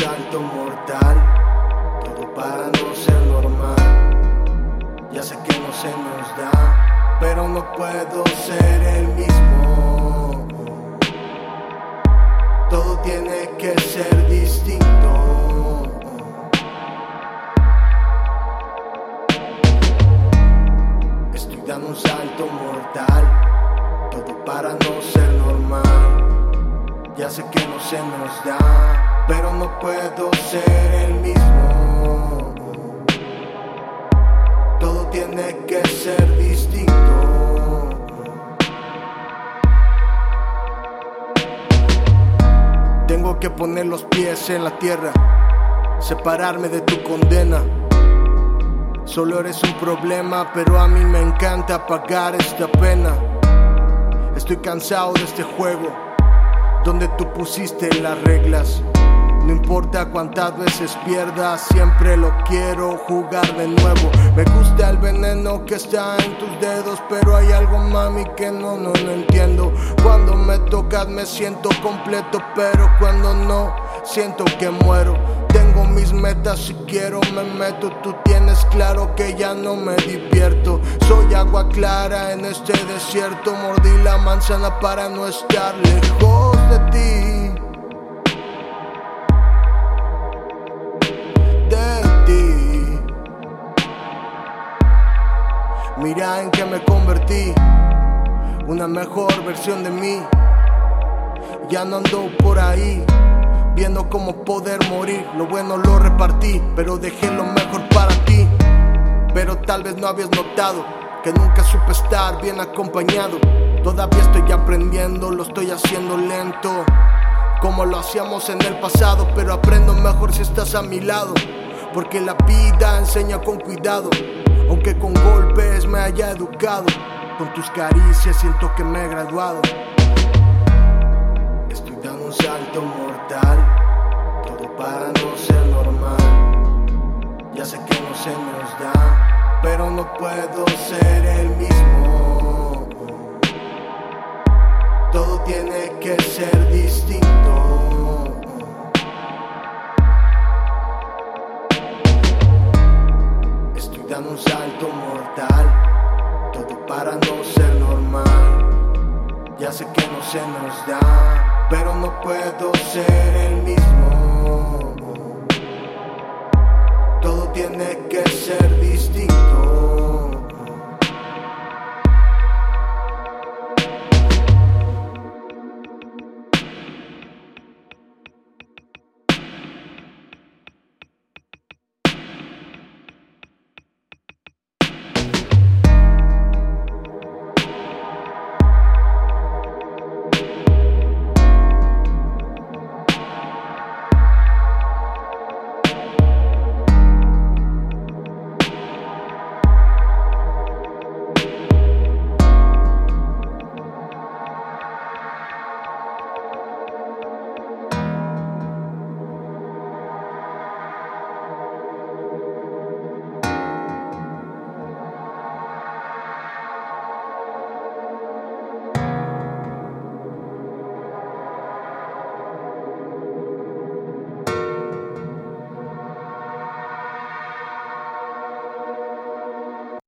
salto mortal, todo para no ser normal. Ya sé que no se nos da, pero no puedo ser el mismo. Todo tiene que ser distinto. Estoy dando un salto mortal, todo para no ser normal. Ya sé que no se nos da, pero no puedo ser el mismo. Todo tiene que ser distinto. Tengo que poner los pies en la tierra, separarme de tu condena. Solo eres un problema, pero a mí me encanta pagar esta pena. Estoy cansado de este juego, donde tú pusiste las reglas. No importa cuántas veces pierda, siempre lo quiero jugar de nuevo. Me gusta el veneno que está en tus dedos, pero hay algo mami que no, no, no entiendo. Cuando me tocas me siento completo, pero cuando no, siento que muero. Tengo mis metas, si quiero me meto, tú tienes claro que ya no me divierto. Soy agua clara en este desierto, mordí la manzana para no estar lejos de ti. Mira en que me convertí, una mejor versión de mí. Ya no ando por ahí, viendo cómo poder morir. Lo bueno lo repartí, pero dejé lo mejor para ti. Pero tal vez no habías notado que nunca supe estar bien acompañado. Todavía estoy aprendiendo, lo estoy haciendo lento. Como lo hacíamos en el pasado, pero aprendo mejor si estás a mi lado. Porque la vida enseña con cuidado, aunque con golpes me haya educado. Con tus caricias siento que me he graduado. Estoy dando un salto mortal, todo para no ser normal. Ya sé que no se nos da, pero no puedo ser el mismo. Dando un salto mortal, todo para no ser normal. Ya sé que no se nos da, pero no puedo ser el mismo. Todo tiene que ser distinto.